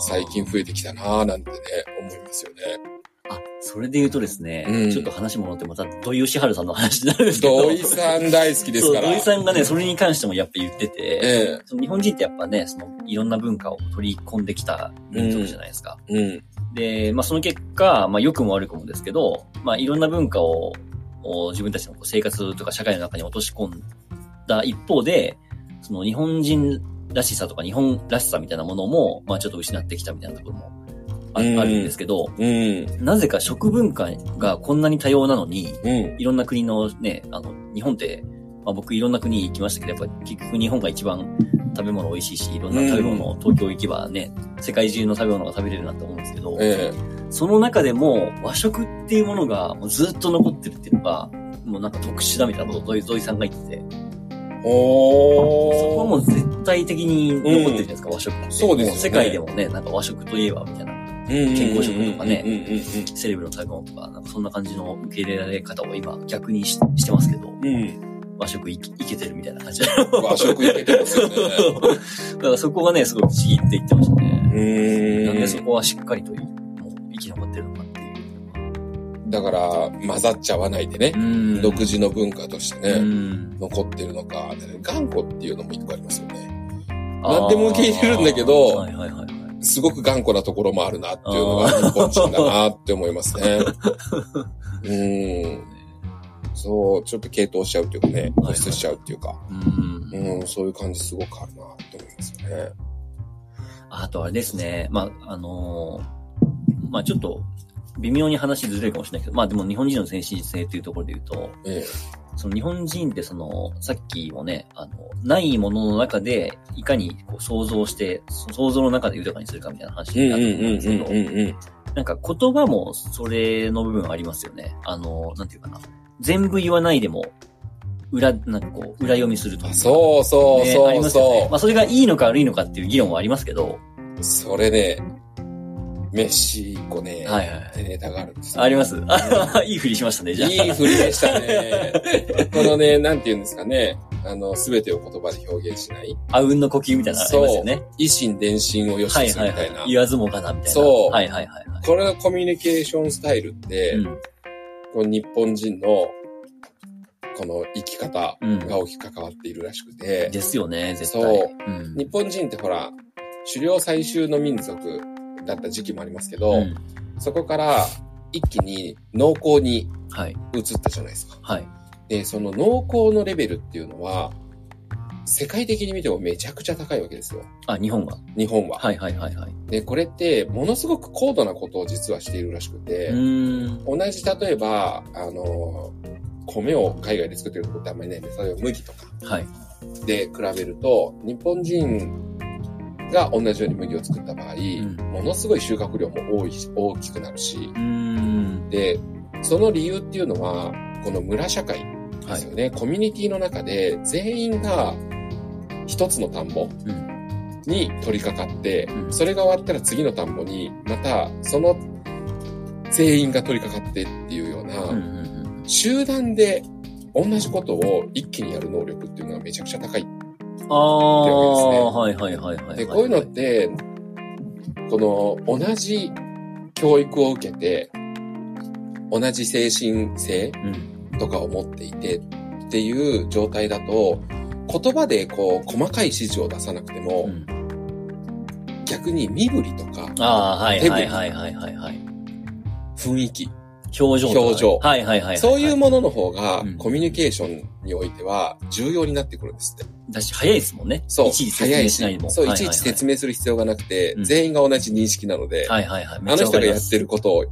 最近増えてきたなぁなんてね、思いますよね。あ、それで言うとですね、うんちょっと話戻ってまた土井善晴さんの話になるんですけど。土井さん大好きですから。土井さんがね、それに関してもやっぱ言ってて、えその日本人ってやっぱね、そのいろんな文化を取り込んできた民族じゃないですか。え、うん、で、まあその結果、まあ良くも悪くもですけど、まあいろんな文化をを自分たちの生活とか社会の中に落とし込んだ一方で、その日本人らしさとか日本らしさみたいなものも、まあちょっと失ってきたみたいなところもあ,、るんですけど、うん、なぜか食文化がこんなに多様なのに、うん、いろんな国のね、あの、日本って、まあ僕いろんな国行きましたけど、やっぱ結局日本が一番食べ物美味しいし、いろんな食べ物を東京行けばね、世界中の食べ物が食べれるなって思うんですけど、えその中でも和食っていうものがもうずっと残ってるっていうのが、もうなんか特殊だみたいなことを土井土井さんが言ってて、え、おー。そこはもうぜ体的に残ってるじゃないですか、和食って。そうですよね。も世界でもね、なんか和食といえば、みたいな。健健康食とかねセレブの食べ物とか、なんかそんな感じの受け入れられ方を今逆にししてますけど、うんうん。和食いいけてるみたいな感じ。うん。和食いけてますよね。だからそこがね、すごい不思議って言ってましたね。なんでそこはしっかりといもう生き残ってるのかっていう。だから、混ざっちゃわないでね、ん独自の文化としてうね、ん。残ってるのか。で頑固っていうのも一個ありますよね。何でも受け入れるんだけどはいはいはいはい。すごく頑固なところもあるなっていうのが日本人だなって思いますね。うーん。そう、ちょっと傾倒しちゃうっていうかね、はい固執しちゃうっていうか、うん。うん、そういう感じすごくあるなって思いますよね。あとあれですね。まあ、あのーまあちょっと、微妙に話ずれるかもしれないけど、まあでも日本人の先進性というところで言うと、えその日本人ってその、さっきもね、あの、ないものの中で、いかにこう想像して、そ想像の中で豊かにするかみたいな話え。になったと思うんですけど。なんか言葉もそれの部分ありますよね。あの、なんていうかな。全部言わないでも、裏、なんかこう、裏読みするというか。そうそうねありそうますよね。そまあそれがいいのか悪いのかっていう議論はありますけど、う。それね、メシコね、はいはいネタがあるんですよあります？あ いいふりしましたね、じゃあ。いい振りでしたね。このね、なんて言うんですかね。あの、すべてを言葉で表現しない。あうんの呼吸みたいなのありますよね。維心伝心を良しはいはいはいとするみたいな。。言わずもがなみたいな。そうはいはいはいはい。これのコミュニケーションスタイルって、うん。この日本人のこの生き方うんが大きく関わっているらしくて、ですよね、絶対。そううん。日本人ってほら、狩猟採集の民族だった時期もありますけど、うんそこから一気に農耕にはい。移ったじゃないですか。はい。で、その農耕のレベルっていうのは、世界的に見てもめちゃくちゃ高いわけですよ。あ、日本が。日本は。はいはいはいはい。で、これってものすごく高度なことを実はしているらしくて。同じ例えば、あの、米を海外で作ってるとこってあんまりないんで、例えば麦とかはい。で比べると、日本人が同じように麦を作った場合、んものすごい収穫量も多いし、大きくなるし。で、その理由っていうのは、この村社会ですよね。コミュニティの中で全員が一つの田んぼうん。に取り掛かって、うんそれが終わったら次の田んぼに、またその全員が取り掛かってっていうような。集団で同じことを一気にやる能力っていうのがめちゃくちゃ高い。ああ、はいはいはいはい。で、こういうのって、この同じ教育を受けて、同じ精神性うん。とかを持っていてっていう状態だと、言葉でこう細かい指示を出さなくても、うん逆に身振りとかああ、はい手振りはいはいはいはいはい。雰囲気、表情。表情はいはいはいはい。そういうものの方がうんコミュニケーションにおいては重要になってくるんですって。だし、早いですもんね。そう。いちいち説明しないでも。そう、いちいち説明する必要がなくて、うん全員が同じ認識なので、はいはいはい。めあの人がやってる。ることを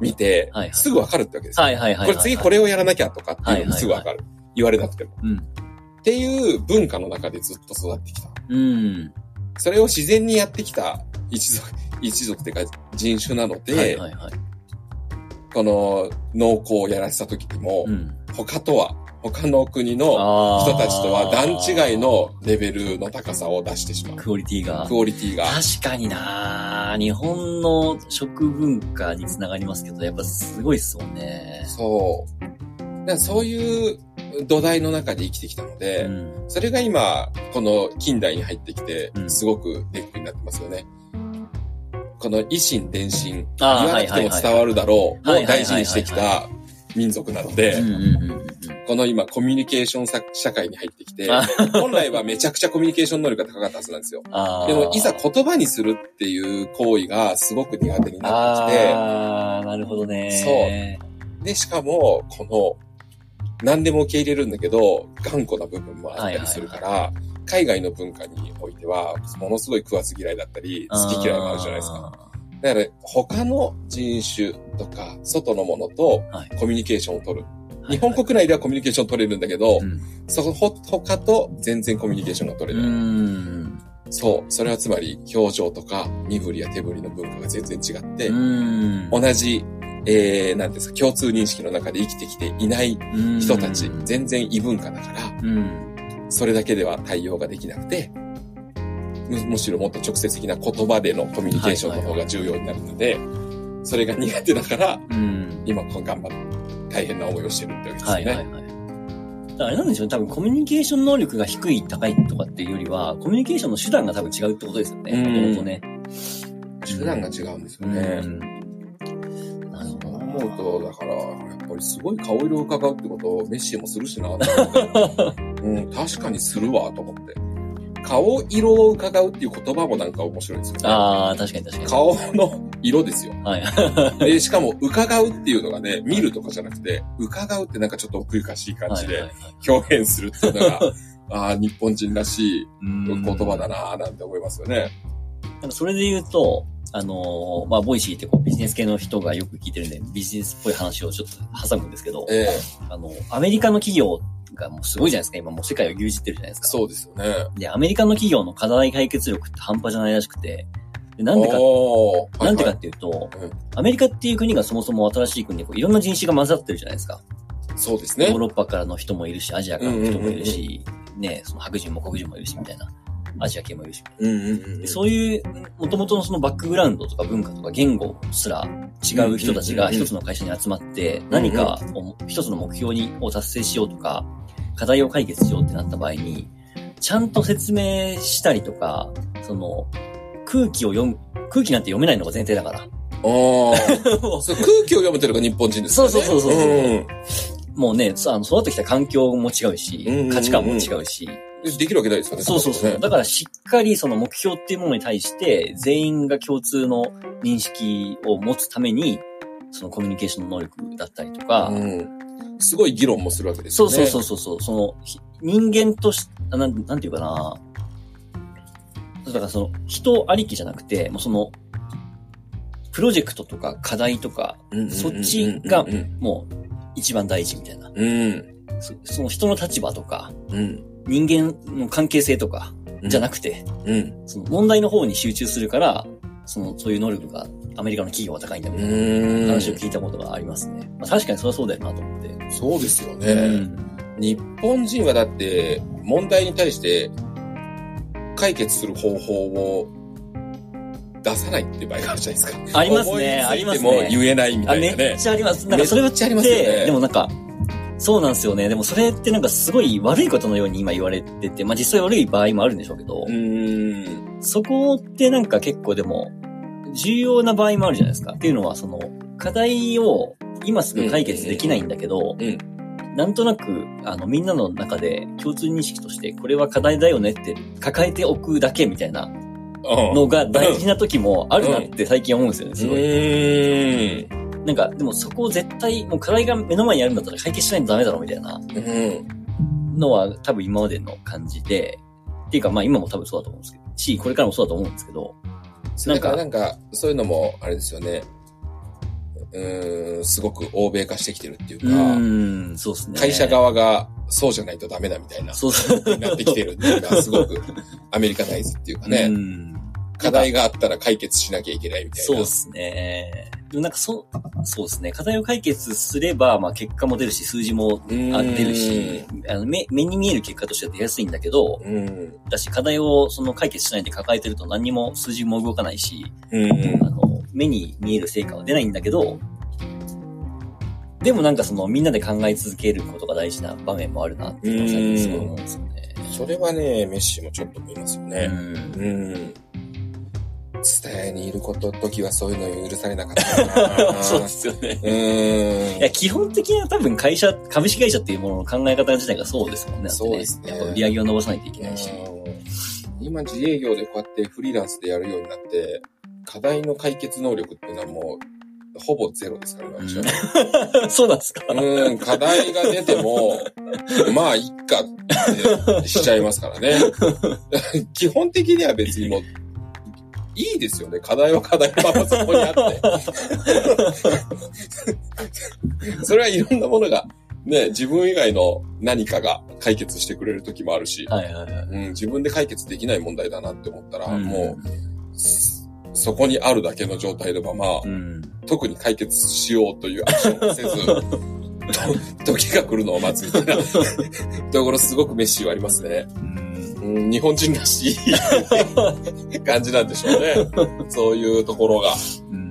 見て、すぐわかるってわけですよ。はいはいはいはい。これ次これをやらなきゃとかっていうのもすぐわかる。言われなくても。うん。っていう文化の中でずっと育ってきた。うん。それを自然にやってきた一族、一族っていうか人種なので、はいはいはい。この農耕をやらせた時にも、うん。他とは、他の国のあ人たちとは段違いのレベルの高さを出してしまう。クオリティが。クオリティが。確かにな日本の食文化につながりますけど、やっぱすごいっすもんね。そう。だからそういう土台の中で生きてきたので、うん。それが今、この近代に入ってきてう、んすごくネックになってますよね。この維心伝心、言わなくても伝わるだろうを大事にしてきた民族なのでうん、うんうんうんこの今コミュニケーションさ社会に入ってきてあ、本来はめちゃくちゃコミュニケーション能力が高かったはずなんですよ。でも、いざ言葉にするっていう行為がすごく苦手になってきて、ああ、なるほどね。で、しかも、この、何でも受け入れるんだけど、頑固な部分もあったりするから、海外の文化においては、ものすごい食わず嫌いだったり、好き嫌いもあるじゃないですか。だから、他の人種とか、外のものとはいコミュニケーションを取る。日本国内ではコミュニケーション取れるんだけど、うんそこ、ほ他と全然コミュニケーションが取れうない。ん。そう。それはつまり、表情とか、身振りや手振りの文化が全然違って、うん。同じ、えー、なんですか、共通認識の中で生きてきていない人たち、全然異文化だから、うん。それだけでは対応ができなくて、むむしろもっと直接的な言葉でのコミュニケーションの方が重要になるので、それが苦手だから、うん。今頑張って大変な思いをしてるってわけですよね。はいはいはい。だからあれなんでしょうね。多分コミュニケーション能力が低い、高いとかっていうよりは、コミュニケーションの手段が多分違うってことですよね。うんもともとね。手段が違うんですよね。うん。なるほどな。思うと、だから、やっぱりすごい顔色を伺うってことをメッシもするしな うん、確かにするわ、と思って。顔色を伺うっていう言葉もなんか面白いですよね。ああ、確かに確かに。顔の色ですよ。はい。で、しかも、伺うっていうのがね、見るとかじゃなくて、伺うってなんかちょっと奥ゆかしい感じで表現するっていうのが、ああ、日本人らしいうん言葉だなぁなんて思いますよね。なんかそれで言うと、あのーまあ、ボイシーってこうビジネス系の人がよく聞いてるんで、ビジネスっぽい話をちょっと挟むんですけど、ええあの、アメリカの企業がもうすごいじゃないですか。今もう世界を牛耳ってるじゃないですか。そうですよね。で、アメリカの企業の課題解決力って半端じゃないらしくて、でなんでか、なんでかはいっていうと、うんアメリカっていう国がそもそも新しい国でこういろんな人種が混ざってるじゃないですか。はいそうですね。ヨーロッパからの人もいるし、アジアからの人もいるし、ね、その白人も黒人もいるし、みたいな。アジア系もいるし。うんうんうんでそういう、もともとのそのバックグラウンドとか文化とか言語すら違う人たちが一つの会社に集まって、何かを一つの目標にを達成しようとか、課題を解決しようってなった場合に、ちゃんと説明したりとか、その、空気を読む、空気なんて読めないのが前提だから。ああ。そう空気を読めてるのが日本人ですね。そうそうそうそううんもうね、そうあの育ってきた環境も違うしうんうんうんうん、価値観も違うし、でできるわけないですよね。そうそうそう。ねだからしっかりその目標っていうものに対して、全員が共通の認識を持つために、そのコミュニケーションの能力だったりとか、うん。すごい議論もするわけですよね。そうそうそうそうそう、その、ひ人間とし、あなん、なんていうかな。だからその、人ありきじゃなくて、もうその、プロジェクトとか課題とか、そっちがうんもう一番大事みたいな。うん。そその人の立場とか、うん。人間の関係性とか、じゃなくて、うん。その問題の方に集中するから、その、そういう能力がアメリカの企業は高いんだみたいなうん。話を聞いたことがありますね。まあ、確かにそれはそうだよなと思って。そうですようね。ん。日本人はだって、問題に対して、解決する方法を出さないって場合があるじゃないですか。ありますねありますもね言えないみたいなね。ちゃあります。なんかそれはめっちゃありますよねでもなんか、そうなんですよね。でもそれってなんかすごい悪いことのように今言われてて、まあ実際悪い場合もあるんでしょうけど、うん。そこってなんか結構でも、重要な場合もあるじゃないですか。っていうのはその、課題を今すぐ解決できないんだけど、うんなんとなく、あの、みんなの中で共通認識として、これは課題だよねって抱えておくだけみたいなのが大事な時もあるなって最近思うんですよね、すごい。うん。なんか、でもそこを絶対、もう課題が目の前にあるんだったら解決しないとダメだろ、みたいなうん。のは多分今までの感じで、っていうかまあ今も多分そうだと思うんですけど、し、これからもそうだと思うんですけど、なんか、なんか、そういうのも、あれですよね。うーん、すごく欧米化してきてるっていううか、ーん、そうですね。会社側がそうじゃないとダメだみたいな、そうそう。なってきてるっていうのは、すごくアメリカナイズっていうかうね、ん。課題があったら解決しなきゃいけないみたいな。そうですね。でもなんかそう、そうですね。課題を解決すれば、まあ結果も出るし、数字も出るし、あの目目に見える結果としては出やすいんだけど、うん。だし課題をその解決しないで抱えてると何にも数字も動かないし、うん。あの、目に見える成果は出ないんだけど、でもなんかそのみんなで考え続けることが大事な場面もあるなっていうのを最近すごい思うんですよね。それはね、メッシもちょっと思いますよね。うんうん。伝えにいること、時はそういうの許されなかったな そうですよね。うん。いや、基本的には多分会社、株式会社っていうものの考え方自体がそうですもんね。そうですねやっぱ売り上げを伸ばさないといけないし。うん今自営業でこうやってフリーランスでやるようになって、課題の解決能力っていうのはもう、ほぼゼロですからね、私は。そうなんですかうん、課題が出ても、まあ、いっかってしちゃいますからね。基本的には別にもう、いいですよね。課題は課題のままそこにあって。それはいろんなものが、ね、自分以外の何かが解決してくれる時もあるし、はいはいはい。うん、自分で解決できない問題だなって思ったら、うんもう、そそこにあるだけの状態のまま、うん。特に解決しようというアクションをせず、と 時が来るのを待つみたいなところすごくメッシーはありますね。うん、日本人らしい 感じなんでしょうね。そういうところが。うん。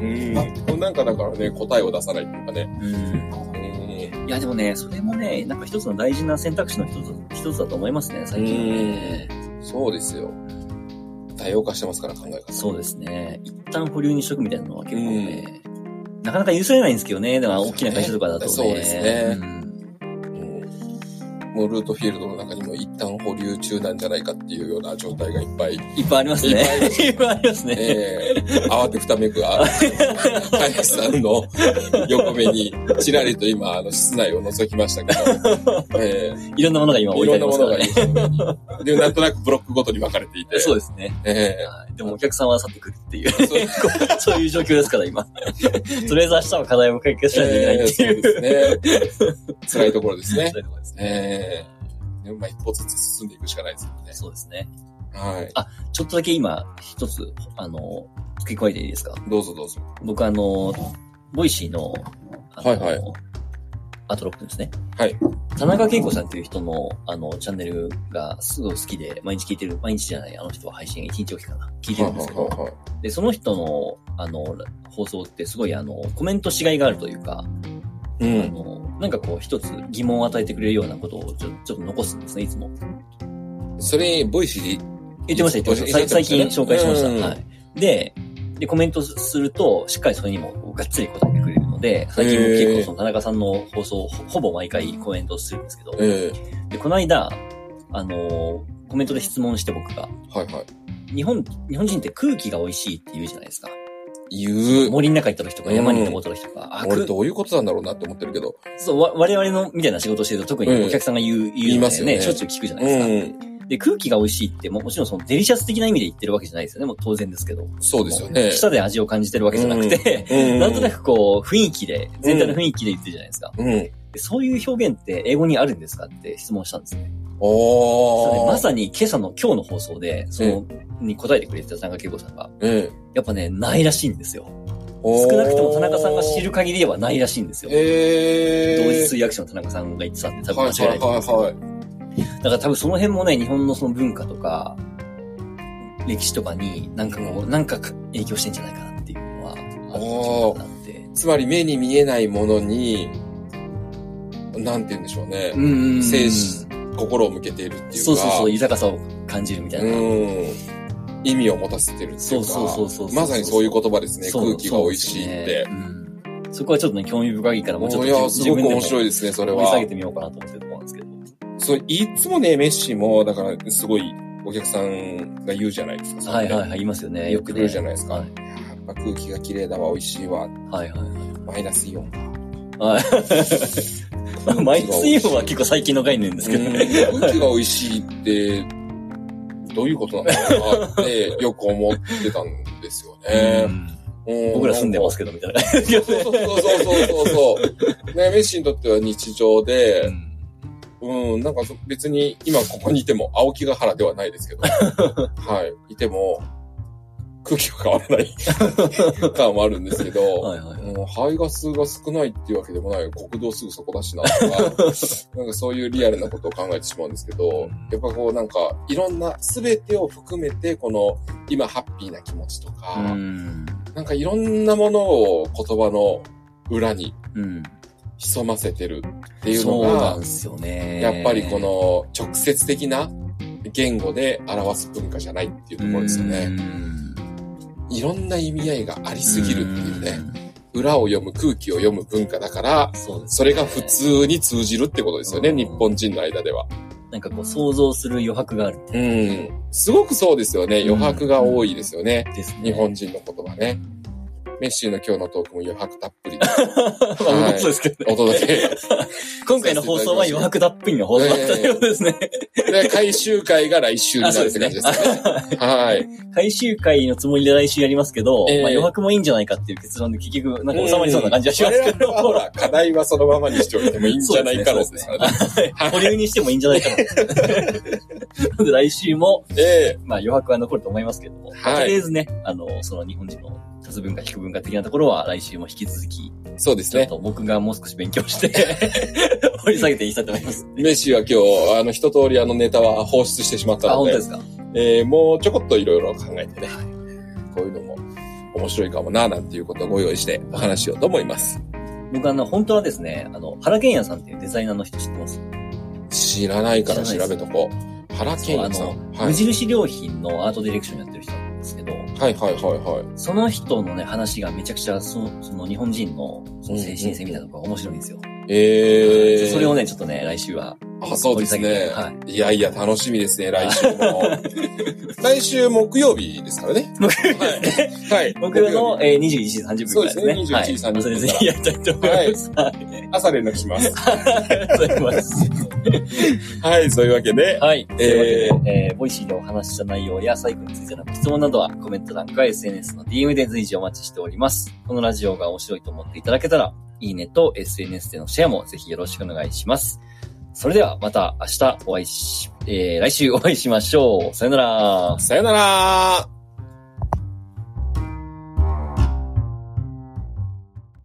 うん。なんかだからね、答えを出さないっていうかね。うん。うん。いや、でもね、それもね、なんか一つの大事な選択肢の一つ、一つだと思いますね、最近はね。そうですよ。多様化してますから考え方。そうですね。一旦保留にしとくみたいなのは結構ね、なかなか許されないんですけどね。だから大きな会社とかだとね。そうですねうんうんもうルートフィールドの中にも一旦保留中なんじゃないかっていうような状態がいっぱい、いっぱいありますね。いっぱいありますね。えー、慌てふためく、あ林さんの横目に、ちらりと今、あの、室内を覗きましたけど、えいろんなものが今置いてろんなありますものからね。がいいで、なんとなくブロックごとに分かれていて、そうですね。えはいでもお客さんは去ってくるっていう、ー、そういう状況ですから、今。とりあえず明日は課題を解決しないといけないっていう。えーそうですね。辛いところですねそう。いうところですね。ええー、まあ一歩ずつ進んでいくしかないですよね。そうですね。はい。ちょっとだけ今、一つ、あの、付け加えていいですか？どうぞどうぞ。僕あの、ボイシーの、あのはいはいあと6分ですね。はい。田中恵子さんという人の、あの、チャンネルがすごい好きで、毎日聞いてる、毎日じゃない、あの人は配信1日おきかな。聞いてるんですけど、はいはいはいで、その人の、あの、放送ってすごい、あの、コメントしがいがあるというか、あうん。の、なんかこう、一つ疑問を与えてくれるようなことをちょちょっと残すんですね、いつも。それ、ボイシーで言ってました、言ってました。最最近紹介しました。うんはい。で、で、コメントすると、しっかりそれにもがっつり答えてくれるので、最近僕へー結構その田中さんの放送をほほぼ毎回コメントするんですけど、えで、この間、あのーコメントで質問して僕が、えはいはい。日本、日本人って空気が美味しいって言うじゃないですか。言う。森の中行った時とか山に登った時とか、あ、俺空どういうことなんだろうなって思ってるけど。そう、わ我々のみたいな仕事をしてると特にお客さんが言う、言いますよねしょっちゅう聞くじゃなういですか。ん。で、空気が美味しいっても、もちろんそのデリシャス的な意味で言ってるわけじゃないですよね。もう当然ですけど。そうですよね。舌で味を感じてるわけじゃなくて、うんなんとなくこう、雰囲気で、全体の雰囲気で言ってるじゃないですか。うん。でそういう表現って英語にあるんですかって質問したんですね。おー。まさに今朝の今日の放送で、その、に答えてくれてた田中恵子さんが、ええ。やっぱね、ないらしいんですよ。少少なくとも田中さんが知る限りではないらしいんですよ。ええ。同時通訳者の田中さんが言ってたんで、多分はい間違いないと思うんですけどはいはいだから多分その辺もね、日本のその文化とか、歴史とかになんかこう、なんか影響してんじゃないかなっていうのは、あって。つまり目に見えないものに、なんて言うんでしょうね。うん精神心を向けているっていうか。そうそうそう、豊かさを感じるみたいな。うん。意味を持たせてるっていうか。そうそうそうそうそうまさにそういう言葉ですね。空気が美味しいって。そこはちょっとね、興味深いから、もうちょっといや、すごく面白いい。ですね、それ掘り下げは。てみようかなと思ってるところなんですけど。そう、いつもね、メッシも、だから、すごい、お客さんが言うじゃないですか。はいはいはい、言いますよね。よくね。よく来るじゃないですか。はいやっぱ空気が綺麗だわ、美味しいわ、はいはいはい。マイナスイオン。はい。マイナスイオンは結構最近の概念ですけどね。うん空気が美味しいって、どういうことなんだろうなって、よく思ってたんですよね。うん。僕ら住んでますけど、みたいな。そうそうそうそうそうそう。ね、メッシにとっては日常で、うん、なんかそ別に今ここにいても青木ヶ原ではないですけど、はい、いても空気は変わらない 感もあるんですけど、はいはいはい。もう排ガスが少ないっていうわけでもない国道すぐそこだしなとか、なんかそういうリアルなことを考えてしまうんですけど、やっぱこうなんかいろんな全てを含めてこの今ハッピーな気持ちとか、うん。なんかいろんなものを言葉の裏にうん。潜ませてるっていうのが。やっぱりこの直接的な言語で表す文化じゃないっていうところですよね。いろんな意味合いがありすぎるっていうね。裏を読む空気を読む文化だから、うん。そねそれが普通に通じるってことですよね、うん日本人の間では。なんかこう想像する余白があるうん。すごくそうですよね。余白が多いですよね。日本人の言葉ね。メッシーの今日のトークも余白たっぷりで まあそうですけどね。お届け。今回の放送は余白たっぷりの放送だったようですね。で、回収会が来週になるって感じですよね。はい。回収会のつもりで来週やりますけど、ええまあ余白もいいんじゃないかっていう結論で結局なんか収まりそうな感じはしますけど、ほら、課題はそのままにしておいてもいいんじゃないかろうですからね。はい保留にしてもいいんじゃないかな。なので来週も、ええまあ余白は残ると思いますけども、とりあえずね、あの、その日本人の多文化、非文化的なところは来週も引き続き、そうですね。ちょっと僕がもう少し勉強して、掘り下げていきたいと思います。メッシーは今日、あの、一通りあのネタは放出してしまったあ、ので本当で、すか？えーもうちょこっといろいろ考えてね、こういうのも面白いかもな、なんていうことをご用意してお話しようと思います。僕あの、本当はですね、あの、原健也さんっていうデザイナーの人知ってます？知らないから調べとこう。原健也さん。無。印良品のアートディレクションやってる人はいはいはいはい。その人のね、話がめちゃくちゃ、その、その日本人のその精神性みたいなのが面白いんですよ。えー。それをね、ちょっとね、来週は。あ、そうですね。はいやいや、楽しみですね、来週も。来週木曜日ですからね。木曜日ですね。はい。はい。僕の、えー、21時30分からですね。そうですね21時30分はい。それぜひやりたいと思います。はい。朝連絡します。ありがとうございます。はい、そういうわけで、はい。えーというわけで、えー、ボイシーでお話しした内容やサイクルについての質問などはコメント欄か SNS の DM で随時お待ちしております。このラジオが面白いと思っていただけたら、いいねと SNS でのシェアもぜひよろしくお願いします。それではまた明日お会いし、えー、来週お会いしましょう。さよなら。さよなら